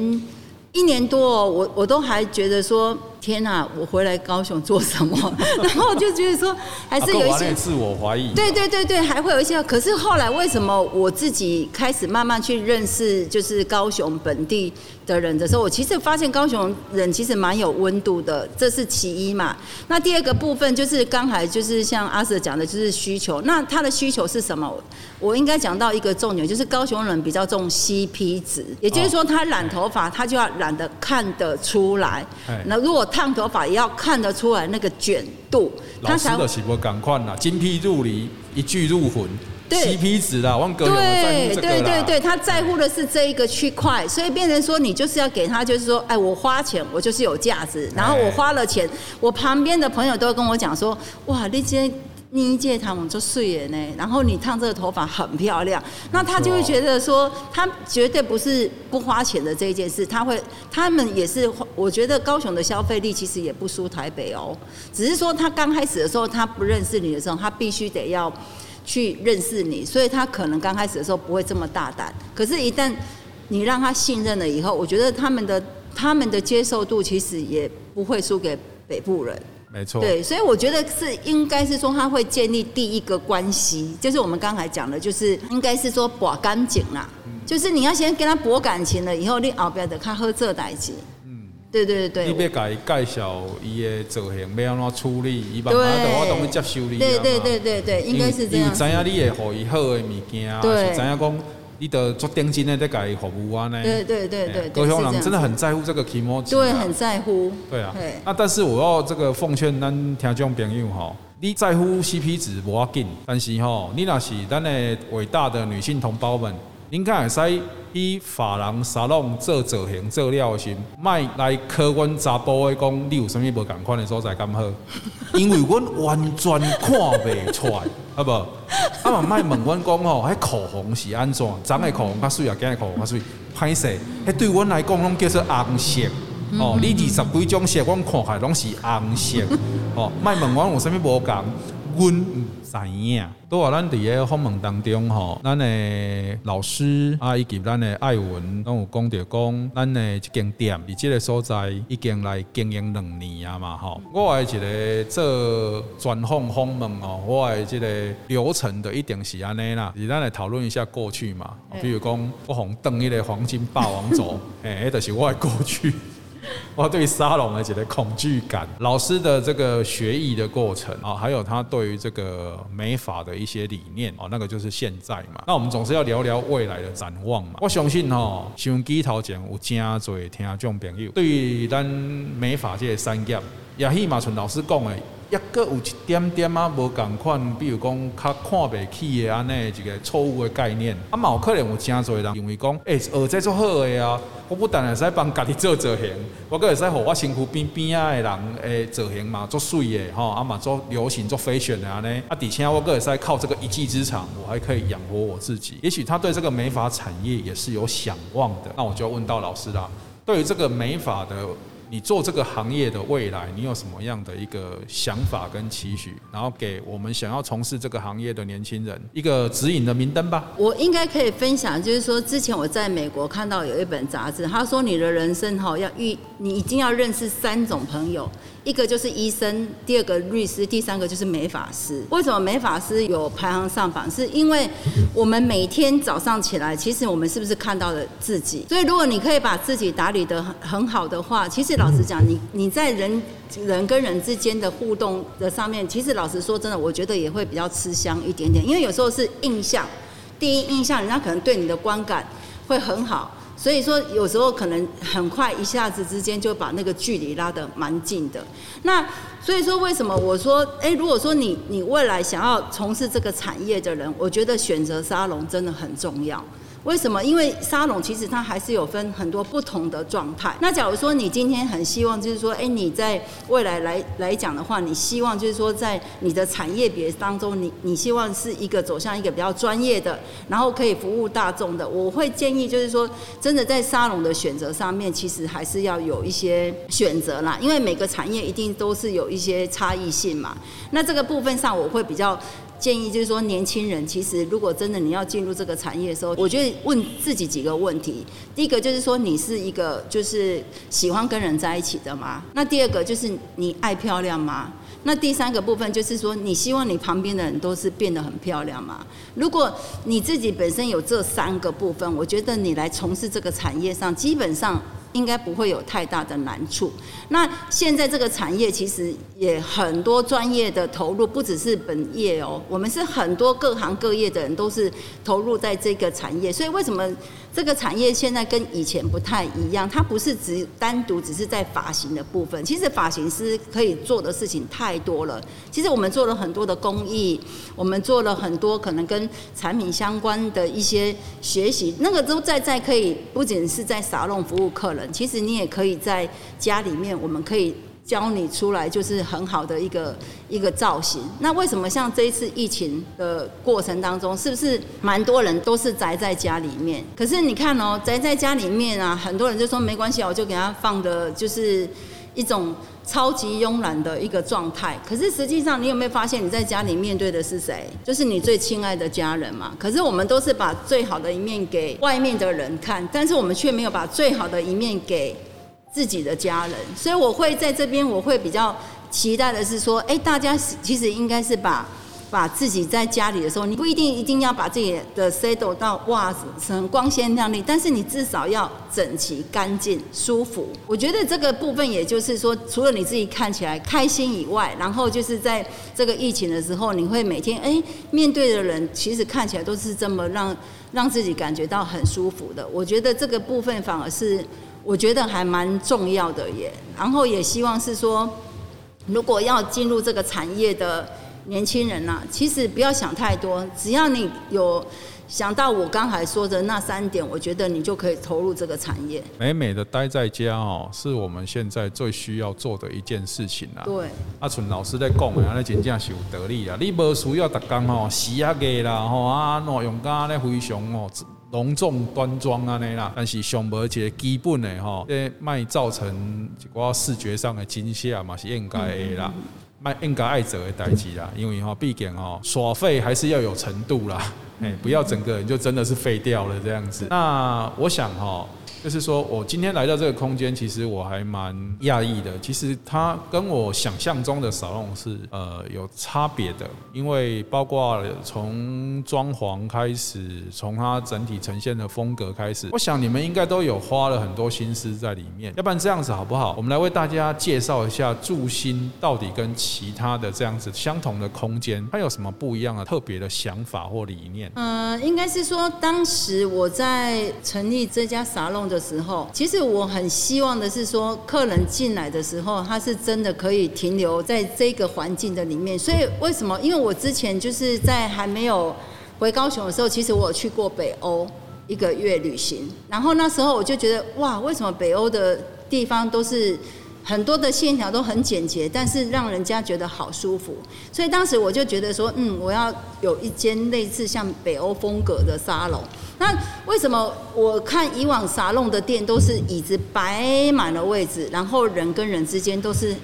一年多，我我都还觉得说。天呐、啊，我回来高雄做什么？[laughs] 然后就觉得说，还是有一些自我怀疑。对对对对，还会有一些。可是后来为什么我自己开始慢慢去认识，就是高雄本地的人的时候，我其实发现高雄人其实蛮有温度的，这是其一嘛。那第二个部分就是刚才就是像阿 Sir 讲的，就是需求。那他的需求是什么？我应该讲到一个重点，就是高雄人比较重 CP 值，也就是说他染头发他就要染得看得出来。那如果烫头发也要看得出来那个卷度，他才的是不赶快啦，精辟入里，一句入魂。CP 值啦，王哥有在乎这个啦。对对对，他在乎的是这一个区块，所以变成说你就是要给他，就是说，哎，我花钱，我就是有价值。然后我花了钱，我旁边的朋友都会跟我讲说，哇，那些。你一届他们就睡了呢，然后你烫这个头发很漂亮，那他就会觉得说，他绝对不是不花钱的这一件事，他会，他们也是，我觉得高雄的消费力其实也不输台北哦，只是说他刚开始的时候他不认识你的时候，他必须得要去认识你，所以他可能刚开始的时候不会这么大胆，可是，一旦你让他信任了以后，我觉得他们的他们的接受度其实也不会输给北部人。没错，对，所以我觉得是应该是说他会建立第一个关系，就是我们刚才讲的，就是应该是说把干净啦，就是你要先跟他博感情了，以后你后边的他喝这代志。嗯，对对对对。你要给他介绍伊的造型，要安怎处理，伊慢慢的我都会接受你。对对对对对，应该是这样。知影你会给伊好的物件，对，知影讲。你的做定金的在改服务啊呢？对对对对，高雄人真的很在乎这个 kimochi，对，很在乎。对啊，那但是我要这个奉劝咱听众朋友哈，你在乎 CP 值无要紧，但是哈，你那是咱的伟大的女性同胞们，应该会使以发廊沙龙做造型做了型，卖来考阮查甫的讲，你有啥物无共款的所在咁好？[laughs] 因为阮完全看袂出来，好不好？啊嘛，莫问阮讲吼，迄口红是安怎？昨个口红较水啊，今日口红较水，歹势。迄对阮来讲，拢叫做红色。哦，你二十几种色，阮看起来拢是红色。哦，莫问阮有啥物无共，阮。知影，都话咱伫个访问当中吼，咱的老师啊，以及咱的艾文，拢有讲着讲，咱的一间店伫即个所在已经来经营两年啊嘛吼。我的一个做专访访问哦，我的即个流程的一定是安尼啦，是咱来讨论一下过去嘛。比如讲，我红登一个黄金霸王走，诶，迄就是我的过去。[laughs] 我对沙龙的这个恐惧感，老师的这个学艺的过程啊，还有他对于这个美法的一些理念啊，那个就是现在嘛。那我们总是要聊聊未来的展望嘛。我相信哈，像机头前有真侪听众朋友，对于咱美法这三业，也许嘛像老师讲的。抑阁有一点点啊，无共款，比如讲较看袂起的安尼一个错误的概念。啊，嘛有可能有真侪人认为讲，诶，学这做好诶啊，我不但会使帮家己做造型，我阁会使互我身躯边边仔的人诶造型嘛做水诶吼，啊嘛做流行做 fashion 的安尼，啊，而且我阁会使靠这个一技之长，我还可以养活我自己。也许他对这个美发产业也是有想望的。那我就要问到老师啦，对于这个美发的。你做这个行业的未来，你有什么样的一个想法跟期许？然后给我们想要从事这个行业的年轻人一个指引的明灯吧。我应该可以分享，就是说之前我在美国看到有一本杂志，他说你的人生哈要遇，你一定要认识三种朋友。一个就是医生，第二个律师，第三个就是美发师。为什么美发师有排行上榜？是因为我们每天早上起来，其实我们是不是看到了自己？所以如果你可以把自己打理得很很好的话，其实老实讲，你你在人人跟人之间的互动的上面，其实老实说真的，我觉得也会比较吃香一点点。因为有时候是印象，第一印象，人家可能对你的观感会很好。所以说，有时候可能很快一下子之间就把那个距离拉得蛮近的。那所以说，为什么我说，哎，如果说你你未来想要从事这个产业的人，我觉得选择沙龙真的很重要。为什么？因为沙龙其实它还是有分很多不同的状态。那假如说你今天很希望，就是说，哎，你在未来来来讲的话，你希望就是说，在你的产业别当中，你你希望是一个走向一个比较专业的，然后可以服务大众的。我会建议就是说，真的在沙龙的选择上面，其实还是要有一些选择啦。因为每个产业一定都是有一些差异性嘛。那这个部分上，我会比较。建议就是说，年轻人其实如果真的你要进入这个产业的时候，我觉得问自己几个问题。第一个就是说，你是一个就是喜欢跟人在一起的吗？那第二个就是你爱漂亮吗？那第三个部分就是说，你希望你旁边的人都是变得很漂亮吗？如果你自己本身有这三个部分，我觉得你来从事这个产业上，基本上。应该不会有太大的难处。那现在这个产业其实也很多专业的投入，不只是本业哦，我们是很多各行各业的人都是投入在这个产业。所以为什么这个产业现在跟以前不太一样？它不是只单独只是在发型的部分，其实发型师可以做的事情太多了。其实我们做了很多的公益，我们做了很多可能跟产品相关的一些学习，那个都在在可以不仅是在沙龙服务客人。其实你也可以在家里面，我们可以教你出来，就是很好的一个一个造型。那为什么像这一次疫情的过程当中，是不是蛮多人都是宅在家里面？可是你看哦，宅在家里面啊，很多人就说没关系，我就给他放的就是一种超级慵懒的一个状态。可是实际上，你有没有发现你在家里面对的是谁？就是你最亲爱的家人嘛。可是我们都是把最好的一面给外面的人看，但是我们却没有把最好的一面给。自己的家人，所以我会在这边，我会比较期待的是说，哎，大家其实应该是把把自己在家里的时候，你不一定一定要把自己的 set 到哇很光鲜亮丽，但是你至少要整齐、干净、舒服。我觉得这个部分，也就是说，除了你自己看起来开心以外，然后就是在这个疫情的时候，你会每天哎面对的人，其实看起来都是这么让让自己感觉到很舒服的。我觉得这个部分反而是。我觉得还蛮重要的耶，然后也希望是说，如果要进入这个产业的年轻人呐、啊，其实不要想太多，只要你有想到我刚才说的那三点，我觉得你就可以投入这个产业。美美的待在家哦，是我们现在最需要做的一件事情啦。对，阿纯老师在讲的，那真正是有道理啊。你无需要逐工哦洗啊个啦吼啊，喏用家咧非常哦。隆重端庄啊，那啦，但是上无一个基本的吼，诶卖造成一寡视觉上的惊吓嘛，是应该的啦，卖应该爱做的代志啦，因为吼，毕竟吼，耍废还是要有程度啦，诶，不要整个人就真的是废掉了这样子。那我想吼。就是说，我今天来到这个空间，其实我还蛮讶异的。其实它跟我想象中的沙龙是呃有差别的，因为包括从装潢开始，从它整体呈现的风格开始，我想你们应该都有花了很多心思在里面。要不然这样子好不好？我们来为大家介绍一下住心到底跟其他的这样子相同的空间，它有什么不一样的特别的想法或理念？嗯、呃，应该是说，当时我在成立这家沙龙的时候，其实我很希望的是说，客人进来的时候，他是真的可以停留在这个环境的里面。所以为什么？因为我之前就是在还没有回高雄的时候，其实我有去过北欧一个月旅行，然后那时候我就觉得哇，为什么北欧的地方都是很多的线条都很简洁，但是让人家觉得好舒服。所以当时我就觉得说，嗯，我要有一间类似像北欧风格的沙龙。那为什么我看以往沙龙的店都是椅子摆满了位置，然后人跟人之间都是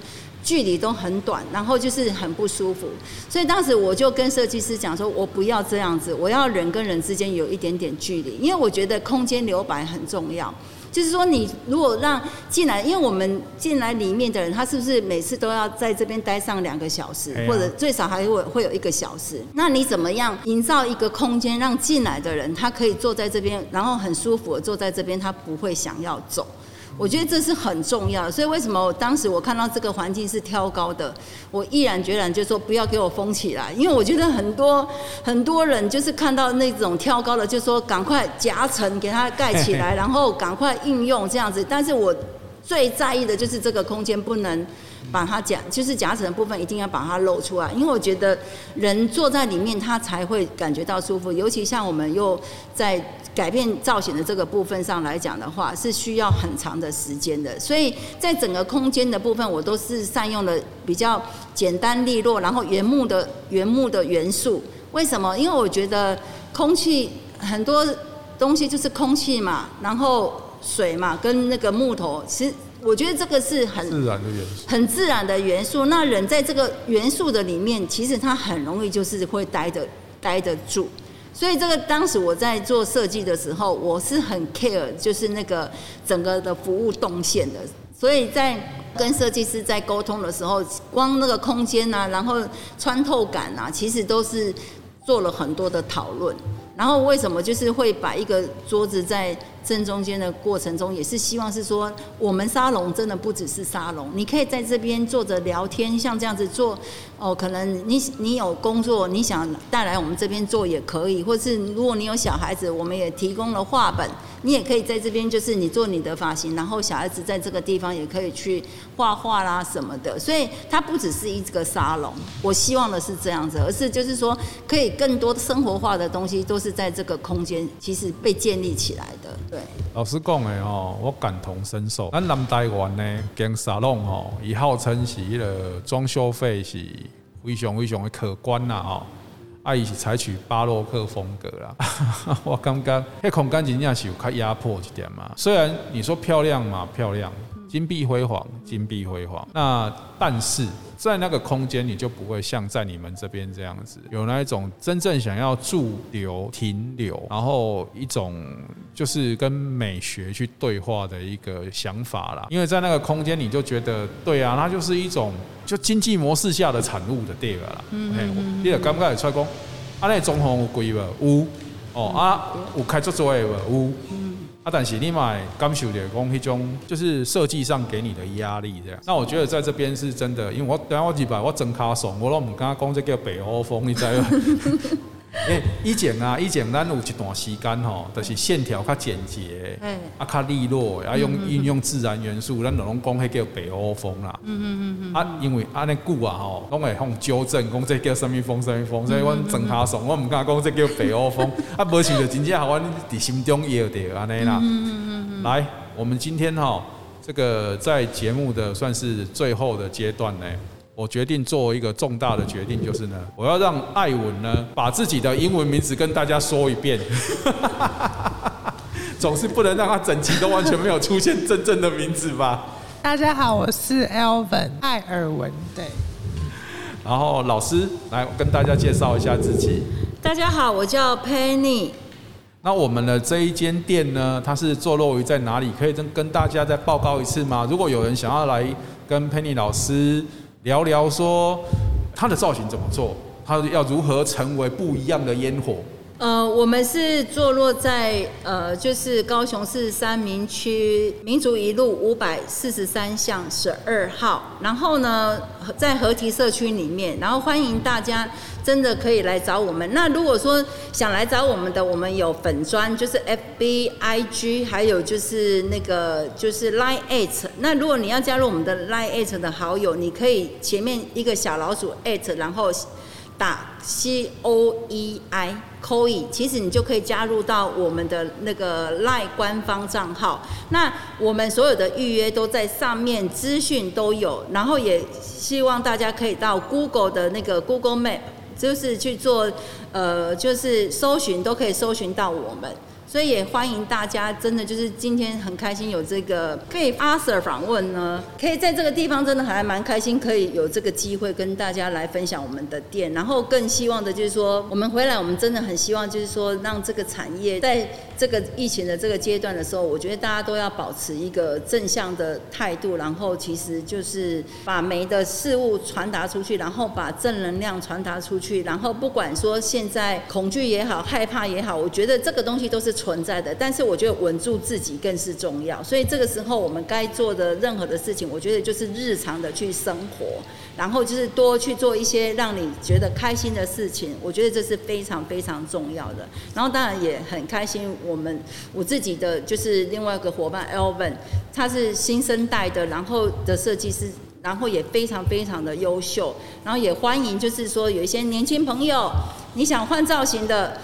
距离都很短，然后就是很不舒服。所以当时我就跟设计师讲说，我不要这样子，我要人跟人之间有一点点距离，因为我觉得空间留白很重要。就是说，你如果让进来，因为我们进来里面的人，他是不是每次都要在这边待上两个小时，或者最少还会会有一个小时？那你怎么样营造一个空间，让进来的人他可以坐在这边，然后很舒服的坐在这边，他不会想要走？我觉得这是很重要的，所以为什么我当时我看到这个环境是挑高的，我毅然决然就说不要给我封起来，因为我觉得很多很多人就是看到那种挑高的，就说赶快夹层给它盖起来，[laughs] 然后赶快应用这样子。但是我最在意的就是这个空间不能把它夹，就是夹层的部分一定要把它露出来，因为我觉得人坐在里面他才会感觉到舒服，尤其像我们又在。改变造型的这个部分上来讲的话，是需要很长的时间的。所以在整个空间的部分，我都是善用了比较简单利落，然后原木的原木的元素。为什么？因为我觉得空气很多东西就是空气嘛，然后水嘛，跟那个木头，其实我觉得这个是很自然的元素，很自然的元素。那人在这个元素的里面，其实他很容易就是会待得待得住。所以这个当时我在做设计的时候，我是很 care，就是那个整个的服务动线的。所以在跟设计师在沟通的时候，光那个空间啊，然后穿透感啊，其实都是做了很多的讨论。然后为什么就是会把一个桌子在正中间的过程中，也是希望是说，我们沙龙真的不只是沙龙，你可以在这边坐着聊天，像这样子做哦。可能你你有工作，你想带来我们这边做也可以，或是如果你有小孩子，我们也提供了画本。你也可以在这边，就是你做你的发型，然后小孩子在这个地方也可以去画画啦什么的。所以它不只是一个沙龙，我希望的是这样子，而是就是说可以更多生活化的东西都是在这个空间其实被建立起来的。对，老师讲的哦，我感同身受。咱南台湾呢，跟沙龙哦，以号称是迄个装修费是非常非常的可观啦哦。啊，伊是采取巴洛克风格啦，[laughs] 我感觉迄空间真正是有较压迫一点嘛。虽然你说漂亮嘛，漂亮，金碧辉煌，金碧辉煌，那但是。在那个空间，你就不会像在你们这边这样子，有那一种真正想要驻留、停留，然后一种就是跟美学去对话的一个想法啦。因为在那个空间，你就觉得，对啊，它就是一种就经济模式下的产物的地方啦。嗯嗯嗯。你刚刚也出来讲，啊，那中红有贵无？有哦啊，有开足座的无？有。啊，但是你买感受的讲，那种就是设计上给你的压力这样。那我觉得在这边是真的，因为我等下我几百我真卡怂，我都唔敢讲这叫北欧风，你知道吗？诶，以前啊，以前咱有一段时间吼，就是线条较简洁，啊，较利落，啊，用运用自然元素，咱就拢讲迄叫北欧风啦。嗯嗯嗯嗯。啊，因为安尼久啊吼，拢会互纠正，讲这叫什么风什么风，所以阮装卡怂，我毋敢讲这叫北欧风。[laughs] 啊，无想就真正互阮伫心中摇着安尼啦。嗯嗯嗯。来，我们今天哈，这个在节目的算是最后的阶段呢。我决定做一个重大的决定，就是呢，我要让艾文呢把自己的英文名字跟大家说一遍，[laughs] 总是不能让他整集都完全没有出现真正的名字吧？大家好，我是 Elvin 艾尔文，对。然后老师来跟大家介绍一下自己。大家好，我叫 Penny。那我们的这一间店呢，它是坐落于在哪里？可以跟跟大家再报告一次吗？如果有人想要来跟 Penny 老师。聊聊说他的造型怎么做，他要如何成为不一样的烟火？呃，我们是坐落在呃，就是高雄市三民区民族一路五百四十三巷十二号，然后呢，在河堤社区里面，然后欢迎大家真的可以来找我们。那如果说想来找我们的，我们有粉专，就是 FB、IG，还有就是那个就是 Line at。那如果你要加入我们的 Line at 的好友，你可以前面一个小老鼠 at，然后。打 C O E I COE，其实你就可以加入到我们的那个赖官方账号。那我们所有的预约都在上面，资讯都有。然后也希望大家可以到 Google 的那个 Google Map，就是去做呃，就是搜寻都可以搜寻到我们。所以也欢迎大家，真的就是今天很开心有这个可以阿 Sir 访问呢，可以在这个地方真的还蛮开心，可以有这个机会跟大家来分享我们的店，然后更希望的就是说，我们回来我们真的很希望就是说，让这个产业在这个疫情的这个阶段的时候，我觉得大家都要保持一个正向的态度，然后其实就是把美的事物传达出去，然后把正能量传达出去，然后不管说现在恐惧也好，害怕也好，我觉得这个东西都是。存在的，但是我觉得稳住自己更是重要。所以这个时候，我们该做的任何的事情，我觉得就是日常的去生活，然后就是多去做一些让你觉得开心的事情。我觉得这是非常非常重要的。然后当然也很开心，我们我自己的就是另外一个伙伴 Alvin，他是新生代的，然后的设计师，然后也非常非常的优秀。然后也欢迎，就是说有一些年轻朋友，你想换造型的。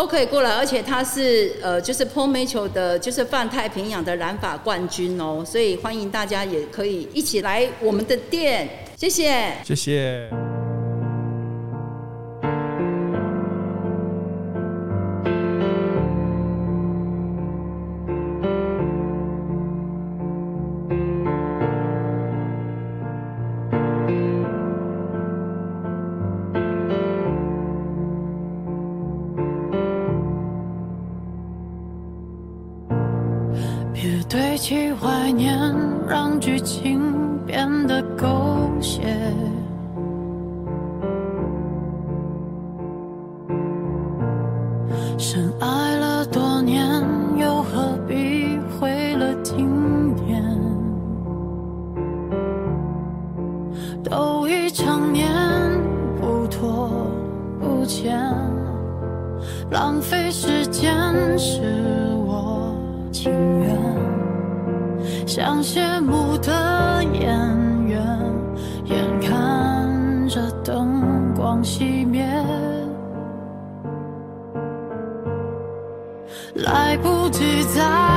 都可以过来，而且他是呃，就是 Pomato 的，就是泛太平洋的染发冠军哦，所以欢迎大家也可以一起来我们的店，谢谢，谢谢。都已成年不拖不欠浪费时间是我情愿像谢幕的演员眼看着灯光熄灭。来不及再